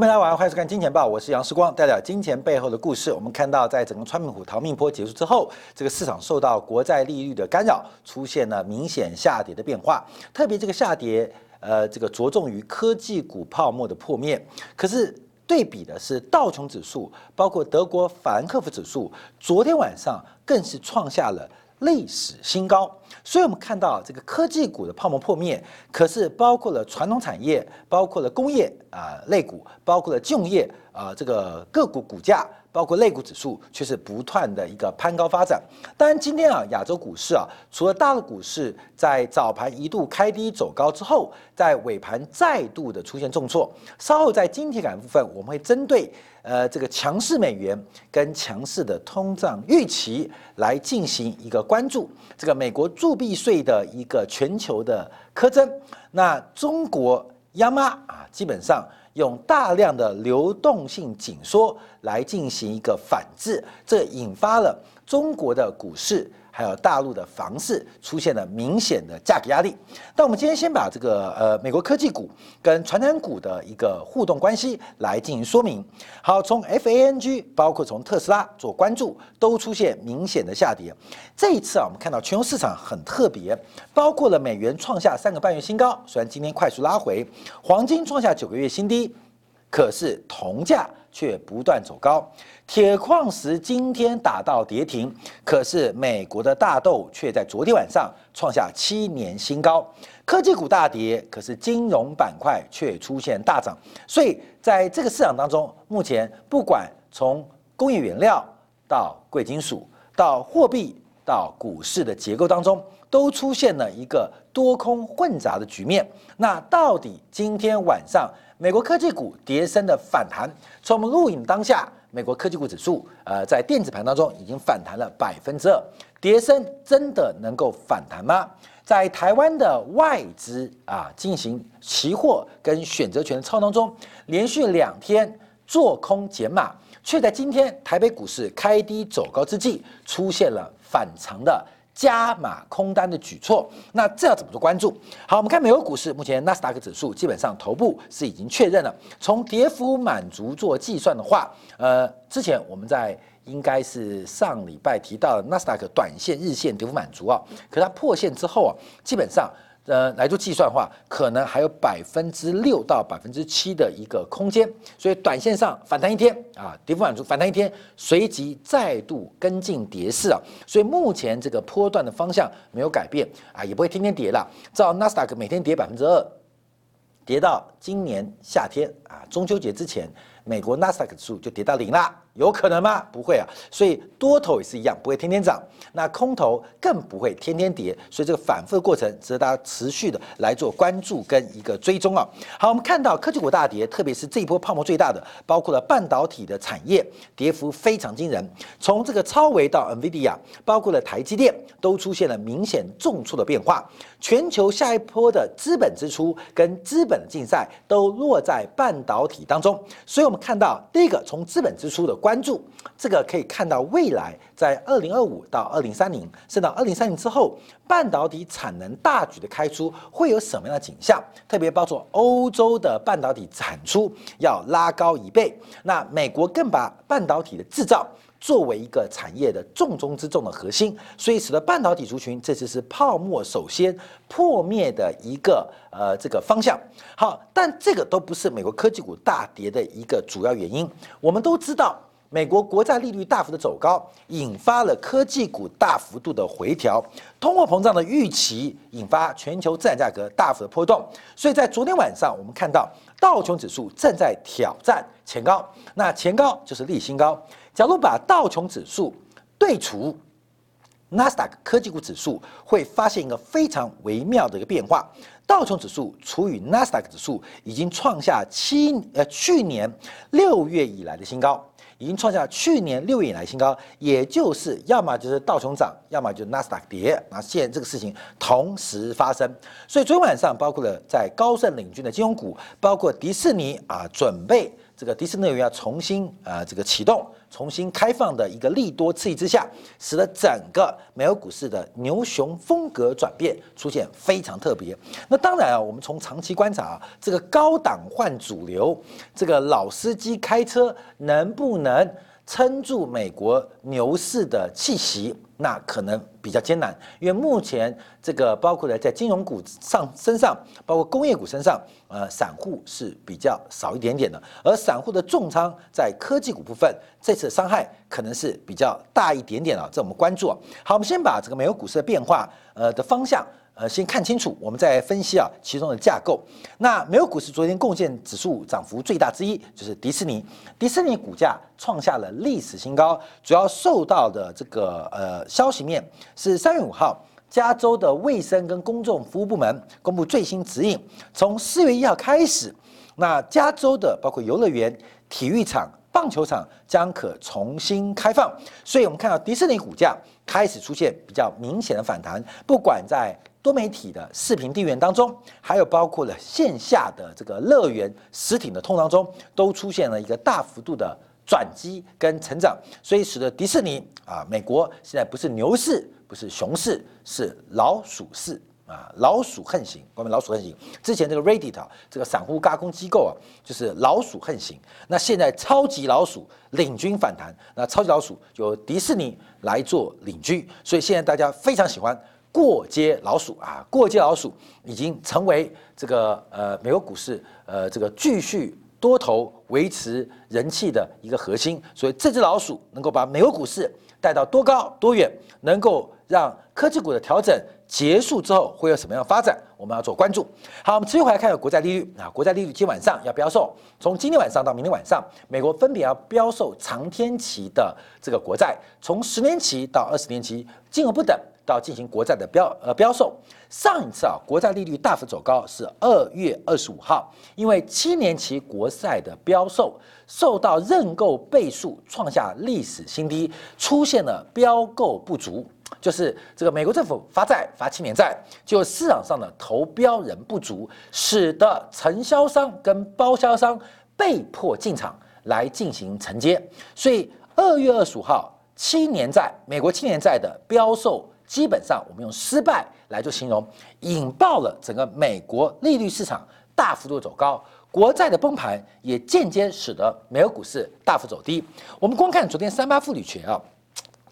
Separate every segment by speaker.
Speaker 1: 欢迎大家晚上欢迎收看《金钱报》，我是杨世光，带来金钱背后的故事。我们看到，在整个川普逃命坡结束之后，这个市场受到国债利率的干扰，出现了明显下跌的变化。特别这个下跌，呃，这个着重于科技股泡沫的破灭。可是对比的是道琼指数，包括德国法兰克福指数，昨天晚上更是创下了。历史新高，所以我们看到这个科技股的泡沫破灭，可是包括了传统产业，包括了工业啊类股，包括了金融业啊这个个股股价。包括类股指数却是不断的一个攀高发展。当然，今天啊，亚洲股市啊，除了大陆股市在早盘一度开低走高之后，在尾盘再度的出现重挫。稍后在晶体感部分，我们会针对呃这个强势美元跟强势的通胀预期来进行一个关注。这个美国铸币税的一个全球的苛征，那中国央妈啊，基本上。用大量的流动性紧缩来进行一个反制，这引发了中国的股市。还有大陆的房市出现了明显的价格压力。那我们今天先把这个呃美国科技股跟传染股的一个互动关系来进行说明。好，从 FANG 包括从特斯拉做关注，都出现明显的下跌。这一次啊，我们看到全球市场很特别，包括了美元创下三个半月新高，虽然今天快速拉回，黄金创下九个月新低，可是铜价。却不断走高，铁矿石今天打到跌停，可是美国的大豆却在昨天晚上创下七年新高。科技股大跌，可是金融板块却出现大涨。所以在这个市场当中，目前不管从工业原料到贵金属，到货币到股市的结构当中，都出现了一个多空混杂的局面。那到底今天晚上？美国科技股跌升的反弹，从我们录影当下，美国科技股指数，呃，在电子盘当中已经反弹了百分之二，跌升真的能够反弹吗？在台湾的外资啊进行期货跟选择权操当中，连续两天做空减码，却在今天台北股市开低走高之际，出现了反常的。加码空单的举措，那这要怎么做关注？好，我们看美国股市，目前纳斯达克指数基本上头部是已经确认了。从跌幅满足做计算的话，呃，之前我们在应该是上礼拜提到纳斯达克短线、日线跌幅满足啊，可是它破线之后啊，基本上。呃，来做计算的话，可能还有百分之六到百分之七的一个空间，所以短线上反弹一天啊，跌幅满足，反弹一天，随即再度跟进跌势啊，所以目前这个波段的方向没有改变啊，也不会天天跌了。照纳斯达克每天跌百分之二，跌到今年夏天啊，中秋节之前，美国纳斯达克指数就跌到零了。有可能吗？不会啊，所以多头也是一样，不会天天涨。那空头更不会天天跌，所以这个反复的过程值得大家持续的来做关注跟一个追踪啊。好，我们看到科技股大跌，特别是这一波泡沫最大的，包括了半导体的产业，跌幅非常惊人。从这个超维到 NVIDIA，包括了台积电，都出现了明显重挫的变化。全球下一波的资本支出跟资本竞赛都落在半导体当中。所以我们看到第一个从资本支出的。关注这个可以看到，未来在二零二五到二零三零，甚至到二零三零之后，半导体产能大举的开出，会有什么样的景象？特别包括欧洲的半导体产出要拉高一倍，那美国更把半导体的制造作为一个产业的重中之重的核心，所以使得半导体族群这次是泡沫首先破灭的一个呃这个方向。好，但这个都不是美国科技股大跌的一个主要原因。我们都知道。美国国债利率大幅的走高，引发了科技股大幅度的回调，通货膨胀的预期引发全球资产价格大幅的波动。所以在昨天晚上，我们看到道琼指数正在挑战前高，那前高就是历新高。假如把道琼指数对除纳斯达克科技股指数，会发现一个非常微妙的一个变化：道琼指数除以纳斯达克指数，已经创下七呃去年六月以来的新高。已经创下去年六月以来新高，也就是要么就是道琼涨，要么就是纳斯达克跌。那现在这个事情同时发生，所以昨天晚上包括了在高盛领军的金融股，包括迪士尼啊，准备。这个迪士尼乐园要重新呃这个启动、重新开放的一个利多刺激之下，使得整个美国股市的牛熊风格转变出现非常特别。那当然啊，我们从长期观察啊，这个高档换主流，这个老司机开车能不能撑住美国牛市的气息？那可能比较艰难，因为目前这个包括了在金融股上身上，包括工业股身上，呃，散户是比较少一点点的，而散户的重仓在科技股部分，这次伤害可能是比较大一点点啊，这我们关注。好，我们先把这个美国股市的变化，呃的方向。呃，先看清楚，我们再分析啊其中的架构。那美国股市昨天贡献指数涨幅最大之一就是迪士尼，迪士尼股价创下了历史新高，主要受到的这个呃消息面是三月五号，加州的卫生跟公众服务部门公布最新指引，从四月一号开始，那加州的包括游乐园、体育场、棒球场将可重新开放，所以我们看到迪士尼股价开始出现比较明显的反弹，不管在多媒体的视频电源当中，还有包括了线下的这个乐园实体的通当中，都出现了一个大幅度的转机跟成长，所以使得迪士尼啊，美国现在不是牛市，不是熊市，是老鼠市啊，老鼠横行，我们老鼠横行。之前这个 Reddit 这个散户加工机构啊，就是老鼠横行，那现在超级老鼠领军反弹，那超级老鼠由迪士尼来做领军，所以现在大家非常喜欢。过街老鼠啊，过街老鼠已经成为这个呃美国股市呃这个继续多头维持人气的一个核心，所以这只老鼠能够把美国股市带到多高多远，能够让科技股的调整结束之后会有什么样发展，我们要做关注。好，我们继续回来看国债利率啊，国债利率今天晚上要标售，从今天晚上到明天晚上，美国分别要标售长天期的这个国债，从十年期到二十年期，金额不等。到进行国债的标呃标售，上一次啊国债利率大幅走高是二月二十五号，因为七年期国债的标售受到认购倍数创下历史新低，出现了标购不足，就是这个美国政府发债发七年债，就市场上的投标人不足，使得承销商跟包销商被迫进场来进行承接，所以二月二十五号七年债美国七年债的标售。基本上，我们用失败来做形容，引爆了整个美国利率市场大幅度走高，国债的崩盘也间接使得美国股市大幅走低。我们光看昨天三八妇女节啊。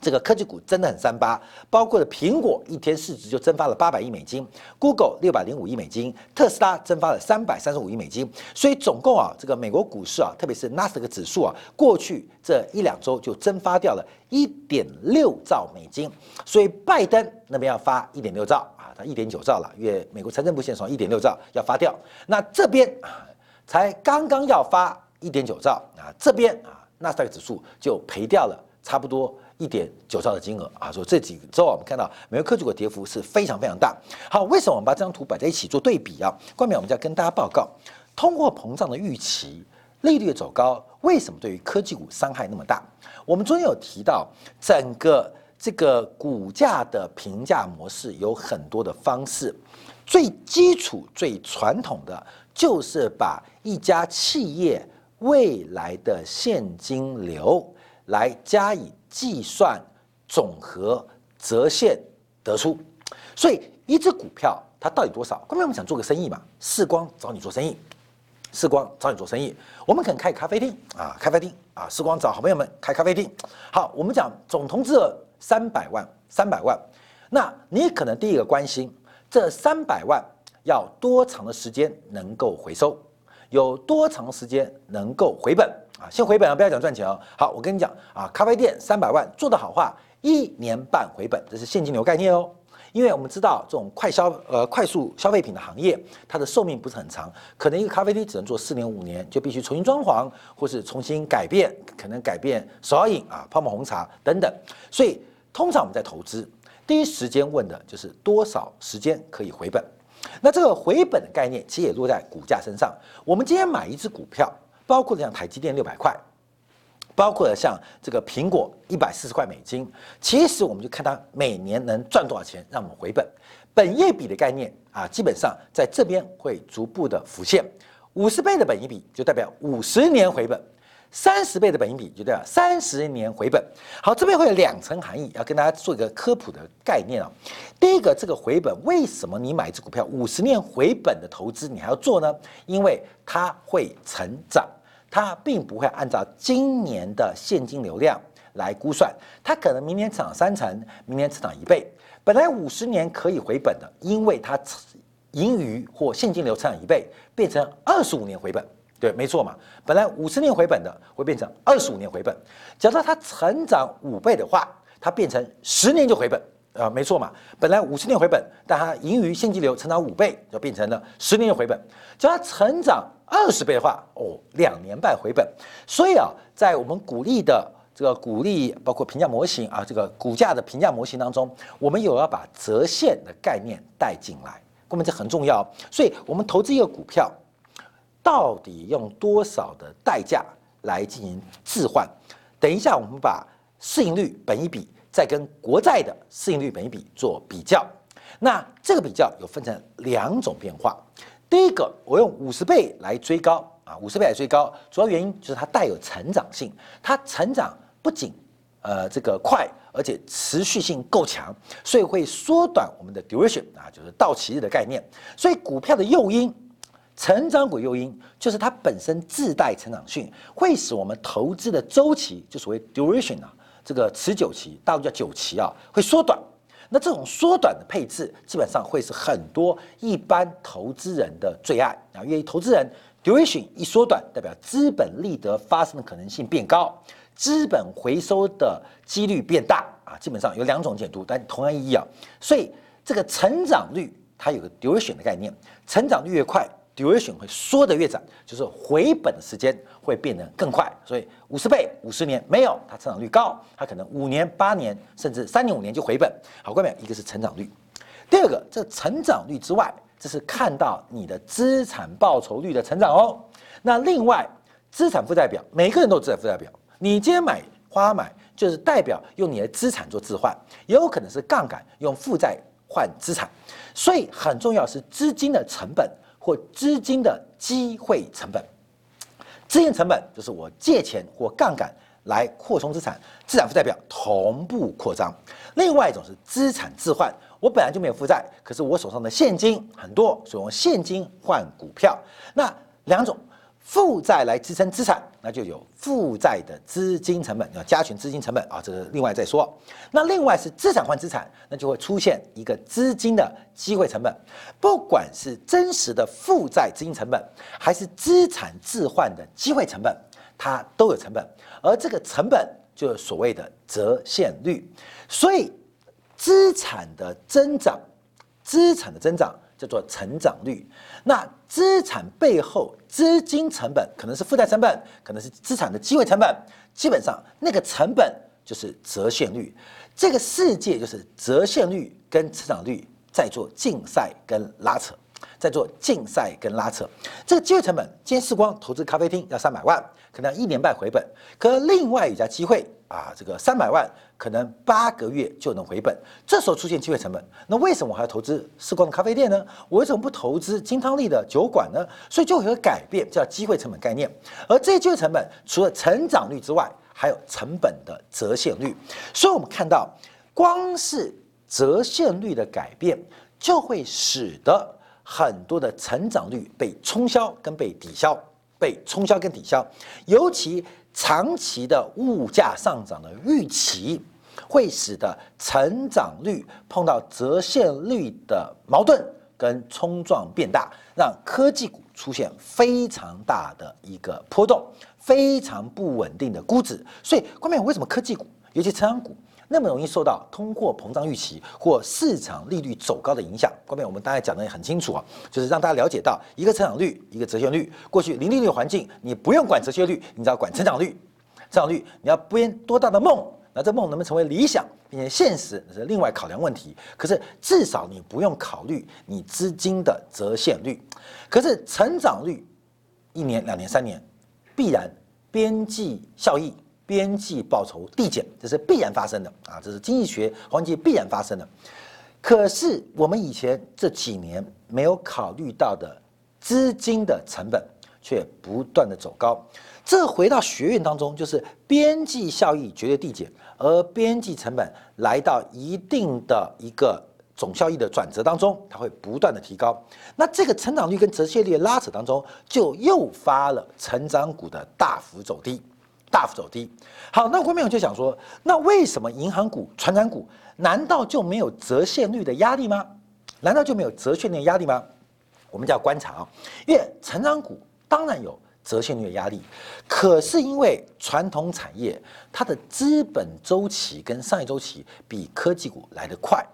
Speaker 1: 这个科技股真的很三八，包括了苹果一天市值就蒸发了八百亿美金，Google 六百零五亿美金，特斯拉蒸发了三百三十五亿美金，所以总共啊，这个美国股市啊，特别是纳斯达克指数啊，过去这一两周就蒸发掉了一点六兆美金，所以拜登那边要发一点六兆啊，他一点九兆了，因为美国财政部现在说一点六兆要发掉，那这边啊才刚刚要发一点九兆啊，这边啊纳斯达克指数就赔掉了差不多。一点九兆的金额啊，说这几周啊，我们看到美国科技股跌幅是非常非常大。好，为什么我们把这张图摆在一起做对比啊？关面我们就要跟大家报告，通货膨胀的预期，利率走高，为什么对于科技股伤害那么大？我们昨天有提到，整个这个股价的评价模式有很多的方式，最基础、最传统的就是把一家企业未来的现金流来加以。计算总和折现得出，所以一只股票它到底多少？关键我们想做个生意嘛，世光找你做生意，世光找你做生意，我们可能开咖啡厅。啊，咖啡厅。啊，世光找好朋友们开咖啡厅。好，我们讲总投资额三百万，三百万，那你可能第一个关心这三百万要多长的时间能够回收，有多长时间能够回本？啊，先回本啊，不要讲赚钱哦。好，我跟你讲啊，咖啡店三百万做得好话，一年半回本，这是现金流概念哦。因为我们知道这种快消呃快速消费品的行业，它的寿命不是很长，可能一个咖啡厅只能做四年五年，就必须重新装潢或是重新改变，可能改变手摇饮啊、泡沫红茶等等。所以通常我们在投资，第一时间问的就是多少时间可以回本。那这个回本的概念其实也落在股价身上。我们今天买一只股票。包括像台积电六百块，包括像这个苹果一百四十块美金，其实我们就看它每年能赚多少钱，让我们回本。本业比的概念啊，基本上在这边会逐步的浮现。五十倍的本益比就代表五十年回本。三十倍的本益比就对了三十年回本。好，这边会有两层含义，要跟大家做一个科普的概念啊。第一个，这个回本为什么你买一只股票五十年回本的投资你还要做呢？因为它会成长，它并不会按照今年的现金流量来估算，它可能明年涨三成，明年成长一倍。本来五十年可以回本的，因为它盈余或现金流成长一倍，变成二十五年回本。对，没错嘛。本来五十年回本的，会变成二十五年回本。假设它成长五倍的话，它变成十年就回本啊，没错嘛。本来五十年回本，但它盈余现金流成长五倍，就变成了十年就回本。叫它成长二十倍的话，哦，两年半回本。所以啊，在我们鼓励的这个鼓励，包括评价模型啊，这个股价的评价模型当中，我们有要把折现的概念带进来，我们这很重要。所以我们投资一个股票。到底用多少的代价来进行置换？等一下，我们把市盈率、本一比再跟国债的市盈率、本一比做比较。那这个比较有分成两种变化。第一个，我用五十倍来追高啊，五十倍来追高，主要原因就是它带有成长性，它成长不仅呃这个快，而且持续性够强，所以会缩短我们的 duration 啊，就是到期日的概念。所以股票的诱因。成长股诱因就是它本身自带成长性，会使我们投资的周期，就所谓 duration 啊，这个持久期，大陆叫久期啊，会缩短。那这种缩短的配置，基本上会是很多一般投资人的最爱啊，因为投资人 duration 一缩短，代表资本利得发生的可能性变高，资本回收的几率变大啊。基本上有两种解读，但同样意义啊。所以这个成长率它有个 duration 的概念，成长率越快。Duration 会缩得越长，就是回本的时间会变得更快。所以五十倍五十年没有，它成长率高，它可能五年八年甚至三年五年就回本。好，各位，一个是成长率，第二个这成长率之外，这是看到你的资产报酬率的成长哦。那另外资产负债表，每个人都有资产负债表。你今天买花买，就是代表用你的资产做置换，也有可能是杠杆用负债换资产。所以很重要是资金的成本。或资金的机会成本，资金成本就是我借钱或杠杆来扩充资产，资产负债表同步扩张。另外一种是资产置换，我本来就没有负债，可是我手上的现金很多，所以用现金换股票。那两种。负债来支撑资产，那就有负债的资金成本，要加权资金成本啊，这个另外再说。那另外是资产换资产，那就会出现一个资金的机会成本。不管是真实的负债资金成本，还是资产置换的机会成本，它都有成本。而这个成本就是所谓的折现率。所以资产的增长，资产的增长。叫做成长率。那资产背后资金成本可能是负债成本，可能是资产的机会成本。基本上那个成本就是折现率。这个世界就是折现率跟成长率在做竞赛跟拉扯，在做竞赛跟拉扯。这个机会成本，今天时光投资咖啡厅要三百万，可能要一年半回本。可另外一家机会。啊，这个三百万可能八个月就能回本，这时候出现机会成本，那为什么我还要投资时光的咖啡店呢？我为什么不投资金汤力的酒馆呢？所以就有个改变，叫机会成本概念。而这些机会成本除了成长率之外，还有成本的折现率。所以我们看到，光是折现率的改变，就会使得很多的成长率被冲销跟被抵消，被冲销跟抵消，尤其。长期的物价上涨的预期，会使得成长率碰到折现率的矛盾跟冲撞变大，让科技股出现非常大的一个波动，非常不稳定的估值。所以，关键为什么科技股，尤其成长股？那么容易受到通货膨胀预期或市场利率走高的影响。后面我们大概讲的也很清楚啊，就是让大家了解到一个成长率，一个折现率。过去零利率环境，你不用管折现率，你只要管成长率。成长率你要编多大的梦，那这梦能不能成为理想，并且现实，那是另外考量问题。可是至少你不用考虑你资金的折现率。可是成长率一年、两年、三年，必然边际效益。边际报酬递减，这是必然发生的啊！这是经济学环节必然发生的。可是我们以前这几年没有考虑到的资金的成本，却不断的走高。这回到学院当中，就是边际效益绝对递减，而边际成本来到一定的一个总效益的转折当中，它会不断的提高。那这个成长率跟折现率的拉扯当中，就诱发了成长股的大幅走低，大幅走低。好，那后面我就想说，那为什么银行股、传染股难道就没有折现率的压力吗？难道就没有折现率的压力吗？我们就要观察啊，因为成长股当然有。折现率的压力，可是因为传统产业它的资本周期跟商业周期比科技股来得快，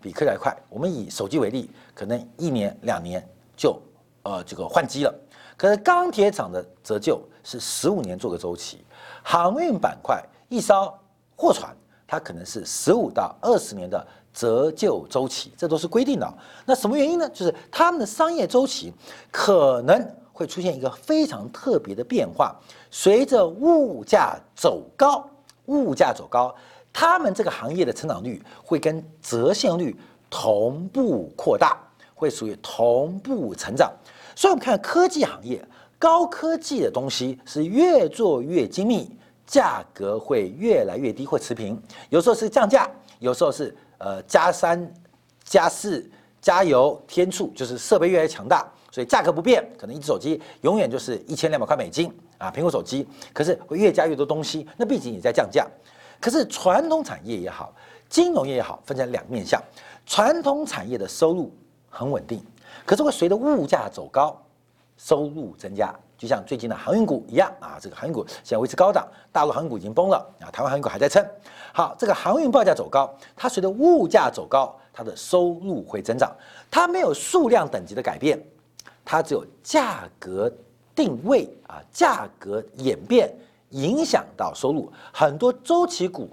Speaker 1: 比科技来快。我们以手机为例，可能一年两年就呃这个换机了。可是钢铁厂的折旧是十五年做个周期，航运板块一艘货船它可能是十五到二十年的折旧周期，这都是规定的。那什么原因呢？就是他们的商业周期可能。会出现一个非常特别的变化，随着物价走高，物价走高，他们这个行业的成长率会跟折现率同步扩大，会属于同步成长。所以，我们看科技行业，高科技的东西是越做越精密，价格会越来越低或持平，有时候是降价，有时候是呃加三、加四、加油添醋，就是设备越来越强大。所以价格不变，可能一只手机永远就是一千两百块美金啊，苹果手机。可是会越加越多东西，那毕竟也在降价。可是传统产业也好，金融业也好，分成两面相。传统产业的收入很稳定，可是会随着物价走高，收入增加。就像最近的航运股一样啊，这个航运股现在维持高档，大陆航运股已经崩了啊，台湾航运股还在撑。好，这个航运报价走高，它随着物价走高，它的收入会增长，它没有数量等级的改变。它只有价格定位啊，价格演变影响到收入，很多周期股、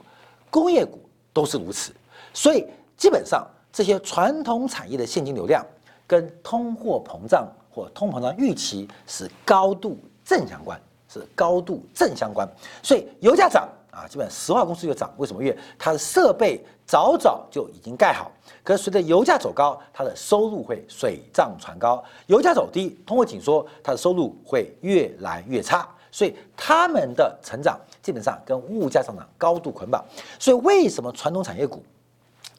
Speaker 1: 工业股都是如此。所以基本上这些传统产业的现金流量跟通货膨胀或通膨胀预期是高度正相关，是高度正相关。所以油价涨。啊，基本石化公司就涨，为什么？因为它的设备早早就已经盖好。可是随着油价走高，它的收入会水涨船高；油价走低，通货紧缩，它的收入会越来越差。所以他们的成长基本上跟物价上涨高度捆绑。所以为什么传统产业股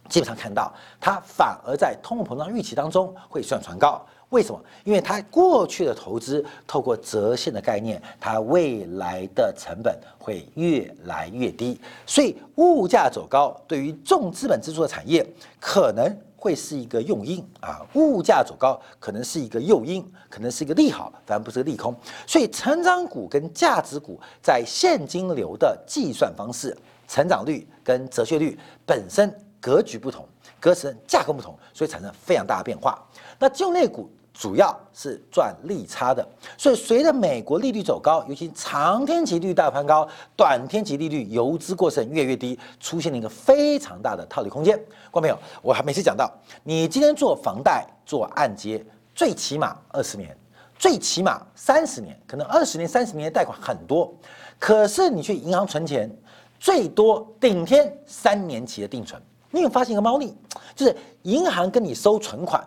Speaker 1: 基本上看到它反而在通货膨胀预期当中会算船高？为什么？因为它过去的投资透过折现的概念，它未来的成本会越来越低，所以物价走高对于重资本支出的产业可能会是一个诱因啊，物价走高可能是一个诱因，可能是一个利好，反而不是个利空。所以成长股跟价值股在现金流的计算方式、成长率跟折现率本身格局不同，格式价格不同，所以产生非常大的变化。那就类股。主要是赚利差的，所以随着美国利率走高，尤其长天期利率大盘高，短天期利率游资过剩越越低，出现了一个非常大的套利空间。观众朋友，我还每次讲到，你今天做房贷、做按揭，最起码二十年，最起码三十年，可能二十年、三十年的贷款很多，可是你去银行存钱，最多顶天三年期的定存，你有发现一个猫腻，就是银行跟你收存款。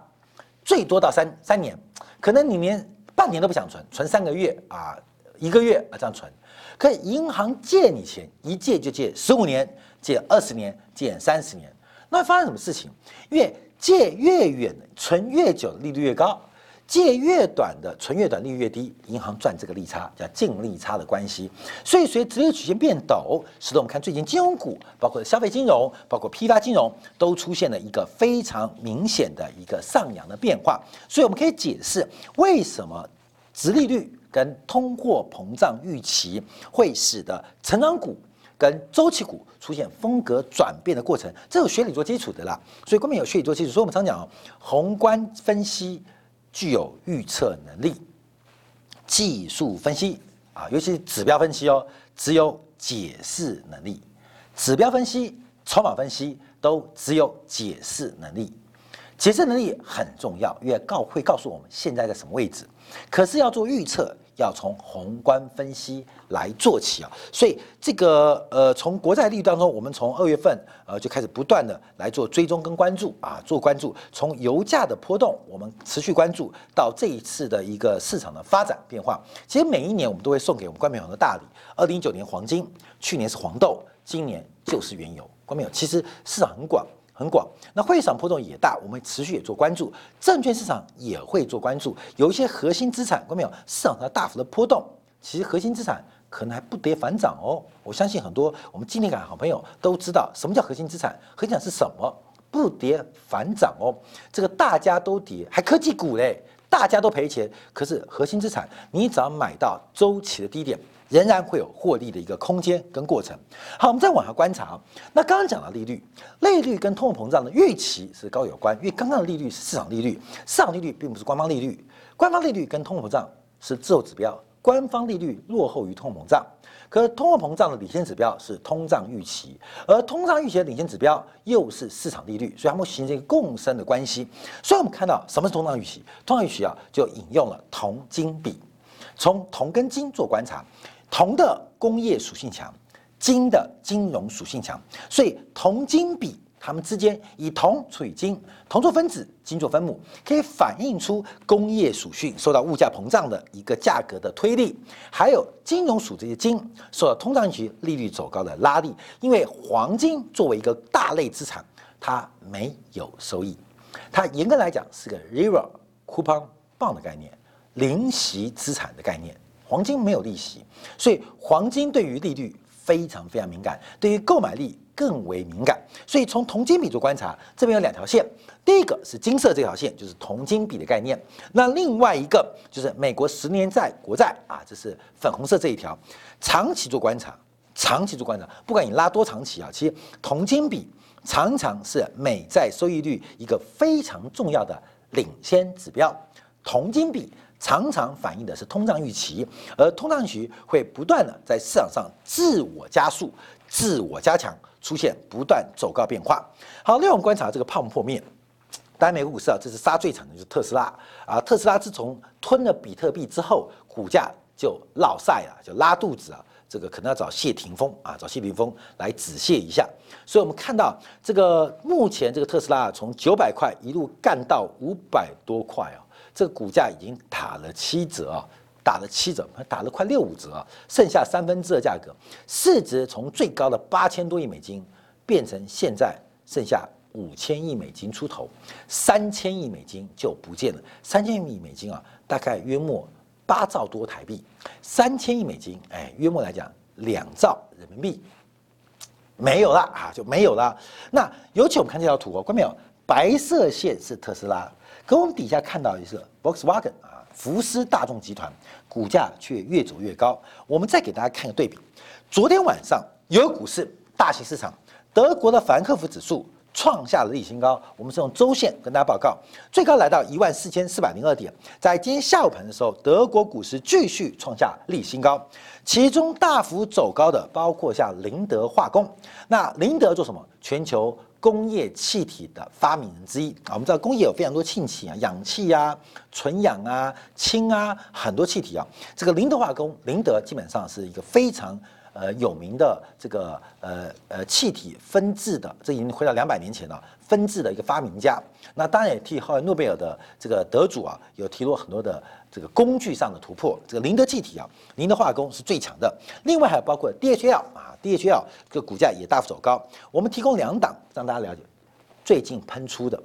Speaker 1: 最多到三三年，可能你连半年都不想存，存三个月啊，一个月啊这样存。可银行借你钱，一借就借十五年，借二十年，借三十年，那发生什么事情？越借越远，存越久，利率越高。借越短的存越短，利率越低，银行赚这个利差叫净利差的关系。所以随直率曲线变陡，使得我们看最近金融股，包括消费金融，包括批发金融，都出现了一个非常明显的一个上扬的变化。所以我们可以解释为什么直利率跟通货膨胀预期会使得成长股跟周期股出现风格转变的过程。这有学理做基础的啦。所以关键有学理做基础，所以我们常讲哦，宏观分析。具有预测能力，技术分析啊，尤其指标分析哦，只有解释能力。指标分析、筹码分析都只有解释能力。解释能力很重要，因为告会告诉我们现在在什么位置。可是要做预测，要从宏观分析来做起啊。所以这个呃，从国债利率当中，我们从二月份呃就开始不断的来做追踪跟关注啊，做关注。从油价的波动，我们持续关注到这一次的一个市场的发展变化。其实每一年我们都会送给我们观众朋友的大礼。二零一九年黄金，去年是黄豆，今年就是原油。观众朋友，其实市场很广。很广，那会场波动也大，我们持续也做关注，证券市场也会做关注，有一些核心资产，看到没有？市场上大幅的波动，其实核心资产可能还不跌反涨哦。我相信很多我们今天感好朋友都知道什么叫核心资产，核心资产是什么？不跌反涨哦。这个大家都跌，还科技股嘞，大家都赔钱，可是核心资产你只要买到周期的低点。仍然会有获利的一个空间跟过程。好，我们再往下观察。那刚刚讲到利率，利率跟通货膨胀的预期是高有关，因为刚刚的利率是市场利率，市场利率并不是官方利率。官方利率跟通货膨胀是滞后指标，官方利率落后于通货膨胀。可通货膨胀的领先指标是通胀预期，而通胀预期的领先指标又是市场利率，所以它们形成一个共生的关系。所以我们看到什么是通胀预期？通胀预期啊，就引用了铜金比，从铜跟金做观察。铜的工业属性强，金的金融属性强，所以铜金比它们之间以铜除以金，铜做分子，金做分母，可以反映出工业属性受到物价膨胀的一个价格的推力，还有金融属这些金受到通胀期利率走高的拉力。因为黄金作为一个大类资产，它没有收益，它严格来讲是个 zero coupon bond 的概念，零息资产的概念。黄金没有利息，所以黄金对于利率非常非常敏感，对于购买力更为敏感。所以从铜金比做观察，这边有两条线，第一个是金色这条线，就是铜金比的概念。那另外一个就是美国十年债国债啊，这是粉红色这一条。长期做观察，长期做观察，不管你拉多长期啊，其实铜金比常常是美债收益率一个非常重要的领先指标。铜金比。常常反映的是通胀预期，而通胀预期会不断的在市场上自我加速、自我加强，出现不断走高变化。好，另外我们观察这个泡沫破灭，当然美国股市啊，这是杀最惨的就是特斯拉啊。特斯拉自从吞了比特币之后，股价就落晒了，就拉肚子啊。这个可能要找谢霆锋啊，找谢霆锋来止泻一下。所以我们看到这个目前这个特斯拉啊从九百块一路干到五百多块啊。这个股价已经打了七折啊，打了七折，打了快六五折啊，剩下三分之二价格，市值从最高的八千多亿美金变成现在剩下五千亿美金出头，三千亿美金就不见了。三千亿美金啊，大概约莫八兆多台币，三千亿美金，哎，约莫来讲两兆人民币没有了啊，就没有了。那尤其我们看这条图哦，看到没有？白色线是特斯拉。可我们底下看到的是 Volkswagen，福斯大众集团股价却越走越高。我们再给大家看个对比，昨天晚上有股市大型市场，德国的法兰克福指数创下了历史新高。我们是用周线跟大家报告，最高来到一万四千四百零二点。在今天下午盘的时候，德国股市继续创下历史新高，其中大幅走高的包括像林德化工。那林德做什么？全球。工业气体的发明人之一啊，我们知道工业有非常多氢气啊，氧气啊、纯氧啊、氢啊，很多气体啊。这个林德化工，林德基本上是一个非常呃有名的这个呃呃气体分制的，这已经回到两百年前了，分制的一个发明家。那当然也替后来诺贝尔的这个得主啊，有提出很多的这个工具上的突破。这个林德气体啊，林德化工是最强的。另外还有包括 DHL 啊。DHL 这个股价也大幅走高，我们提供两档让大家了解。最近喷出的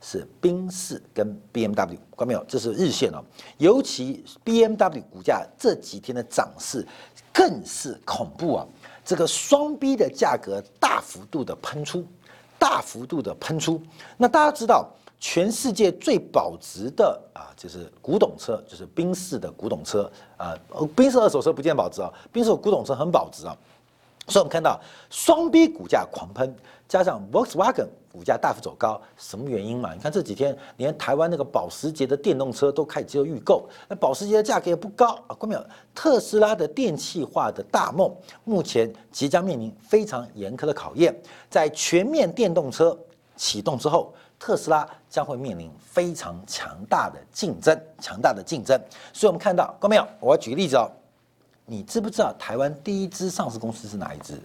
Speaker 1: 是宾士跟 BMW，看没有？这是日线哦。尤其 BMW 股价这几天的涨势更是恐怖啊！这个双 B 的价格大幅度的喷出，大幅度的喷出。那大家知道，全世界最保值的啊，就是古董车，就是宾士的古董车啊。宾士二手车不见保值啊，宾士古董车很保值啊。所以我们看到双 B 股价狂喷，加上 Volkswagen 股价大幅走高，什么原因嘛？你看这几天连台湾那个保时捷的电动车都开始接受预购，那保时捷的价格也不高啊。关有特斯拉的电气化的大梦，目前即将面临非常严苛的考验。在全面电动车启动之后，特斯拉将会面临非常强大的竞争，强大的竞争。所以我们看到，各位没有？我举个例子哦，你知不知道台湾第一支上市公司是哪一支？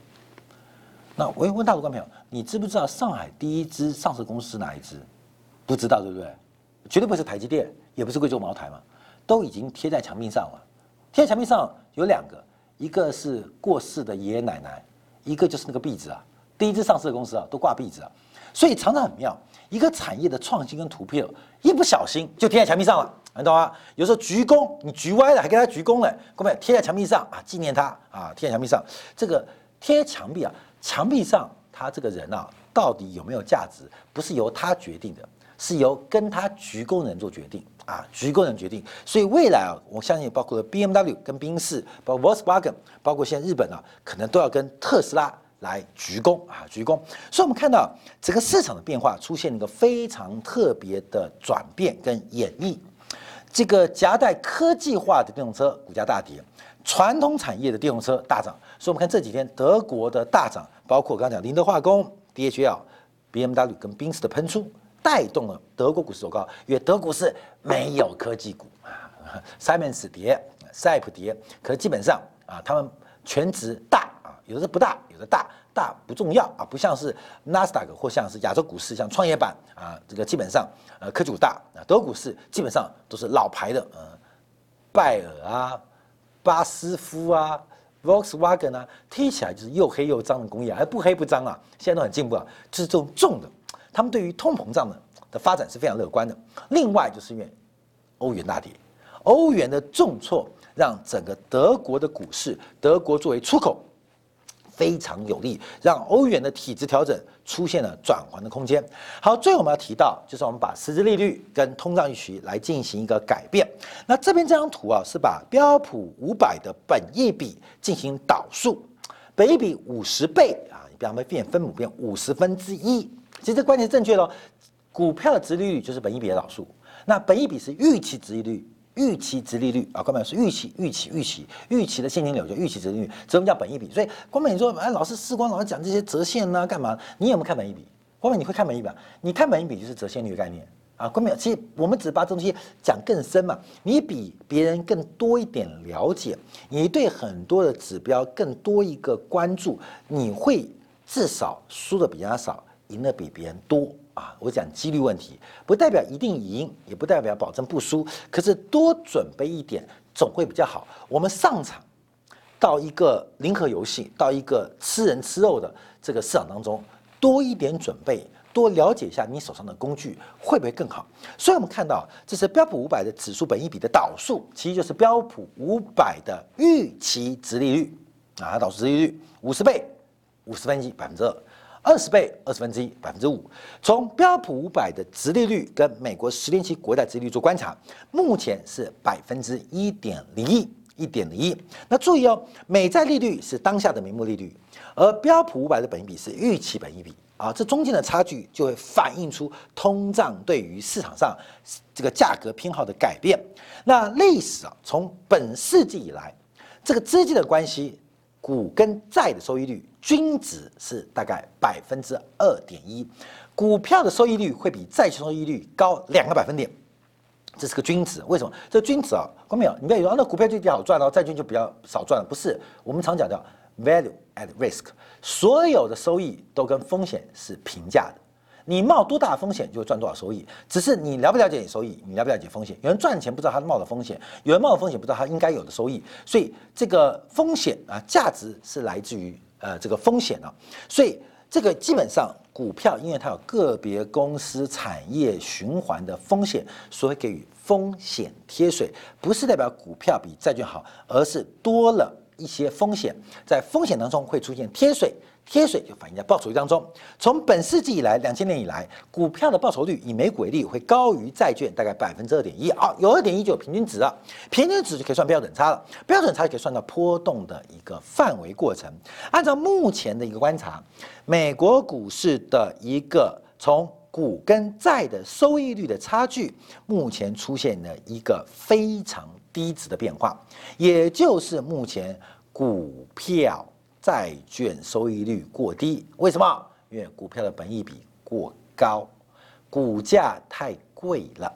Speaker 1: 那我也问大陆观众朋友，你知不知道上海第一支上市公司是哪一支？不知道对不对？绝对不是台积电，也不是贵州茅台嘛，都已经贴在墙壁上了。贴在墙壁上有两个，一个是过世的爷爷奶奶，一个就是那个壁纸啊。第一支上市的公司啊，都挂壁纸啊。所以常常很妙，一个产业的创新跟突破，一不小心就贴在墙壁上了，你懂吗？有时候鞠躬，你鞠歪了还给他鞠躬了，各位贴在墙壁上啊，纪念他啊，贴在墙壁上，这个贴墙壁啊。墙壁上，他这个人啊，到底有没有价值，不是由他决定的，是由跟他鞠躬人做决定啊，鞠躬人决定。所以未来啊，我相信包括 B M W 跟宾士，包括 Volkswagen，包括现在日本啊，可能都要跟特斯拉来鞠躬啊，鞠躬。所以我们看到整个市场的变化出现一个非常特别的转变跟演绎。这个夹带科技化的电动车股价大跌，传统产业的电动车大涨。所以，我们看这几天德国的大涨。包括我刚刚讲林德化工、DHL、BMW 跟宾士的喷出，带动了德国股市走高。因为德国是没有科技股啊，Siemens 跌，赛普跌，可是基本上啊，他们全值大，有的不大，有的大，大不重要啊，不像是纳斯达克或像是亚洲股市，像创业板啊，这个基本上呃科技股大啊，德国股市基本上都是老牌的，呃，拜耳啊，巴斯夫啊。Volkswagen 啊，听起来就是又黑又脏的工业，而不黑不脏啊，现在都很进步啊，就是这种重的，他们对于通膨胀的的发展是非常乐观的。另外就是因为欧元大跌，欧元的重挫让整个德国的股市，德国作为出口。非常有利，让欧元的体质调整出现了转环的空间。好，最后我们要提到，就是我们把实质利率跟通胀预期来进行一个改变。那这边这张图啊，是把标普五百的本益比进行导数，本益比五十倍啊，你比方说变分母变五十分之一，其实这观念是正确的。股票的值利率就是本益比的导数，那本益比是预期值利率。预期值利率啊，官们是预期预期预期预期的现金流就预期值利率，这们叫本益比。所以官们你说，哎，老师世光老师讲这些折现呢，干嘛？你有没有看本益比？官们你会看本益比？你看本益比就是折现率的概念啊。官们其实我们只把这东西讲更深嘛。你比别人更多一点了解，你对很多的指标更多一个关注，你会至少输的比人家少，赢的比别人多。啊，我讲几率问题，不代表一定赢，也不代表保证不输。可是多准备一点，总会比较好。我们上场到一个零和游戏，到一个吃人吃肉的这个市场当中，多一点准备，多了解一下你手上的工具，会不会更好？所以我们看到，这是标普五百的指数本益比的导数，其实就是标普五百的预期值利率啊，导数值利率五十倍，五十分之，百分之二。二十倍，二十分之一，百分之五。从标普五百的直利率跟美国十年期国债直利率做观察，目前是百分之一点零一，一点零一。那注意哦，美债利率是当下的名目利率，而标普五百的本益比是预期本益比啊，这中间的差距就会反映出通胀对于市场上这个价格偏好的改变。那历史啊，从本世纪以来，这个之间的关系。股跟债的收益率均值是大概百分之二点一，股票的收益率会比债券收益率高两个百分点，这是个均值。为什么？这均值啊，看没有？你不要以为那股票就比较好赚了，债券就比较少赚了，不是？我们常讲叫 value at risk，所有的收益都跟风险是平价的。你冒多大风险就会赚多少收益，只是你了不了解你收益，你了不了解风险。有人赚钱不知道他冒的风险，有人冒的风险不知道他应该有的收益。所以这个风险啊，价值是来自于呃这个风险啊。所以这个基本上股票，因为它有个别公司产业循环的风险，所以给予风险贴水，不是代表股票比债券好，而是多了一些风险，在风险当中会出现贴水。贴水就反映在报酬率当中。从本世纪以来，两千年以来，股票的报酬率以美股为例，会高于债券大概百分之二点一啊，有二点一就平均值了，平均值就可以算标准差了，标准差就可以算到波动的一个范围过程。按照目前的一个观察，美国股市的一个从股跟债的收益率的差距，目前出现了一个非常低值的变化，也就是目前股票。债券收益率过低，为什么？因为股票的本益比过高，股价太贵了，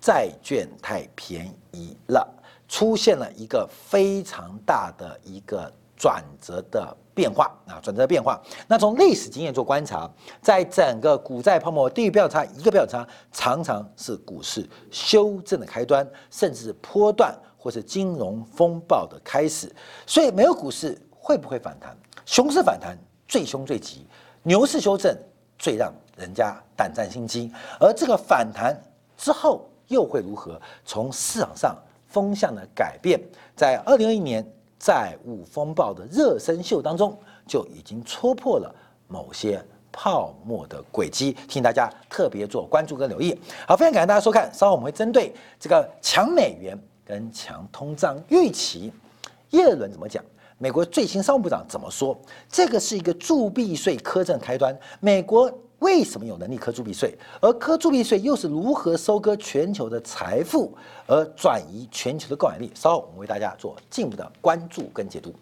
Speaker 1: 债券太便宜了，出现了一个非常大的一个转折的变化啊，转折的变化。那从历史经验做观察，在整个股债泡沫低于标准差一个标准差，常常是股市修正的开端，甚至是波段或是金融风暴的开始。所以，没有股市会不会反弹？熊市反弹最凶最急，牛市修正最让人家胆战心惊。而这个反弹之后又会如何？从市场上风向的改变，在二零二一年。债务风暴的热身秀当中，就已经戳破了某些泡沫的轨迹，提醒大家特别做关注跟留意。好，非常感谢大家收看，稍后我们会针对这个强美元跟强通胀预期，耶伦怎么讲？美国最新商务部长怎么说？这个是一个铸币税苛政开端。美国为什么有能力苛铸币税？而苛铸币税又是如何收割全球的财富，而转移全球的购买力？稍后我们为大家做进一步的关注跟解读。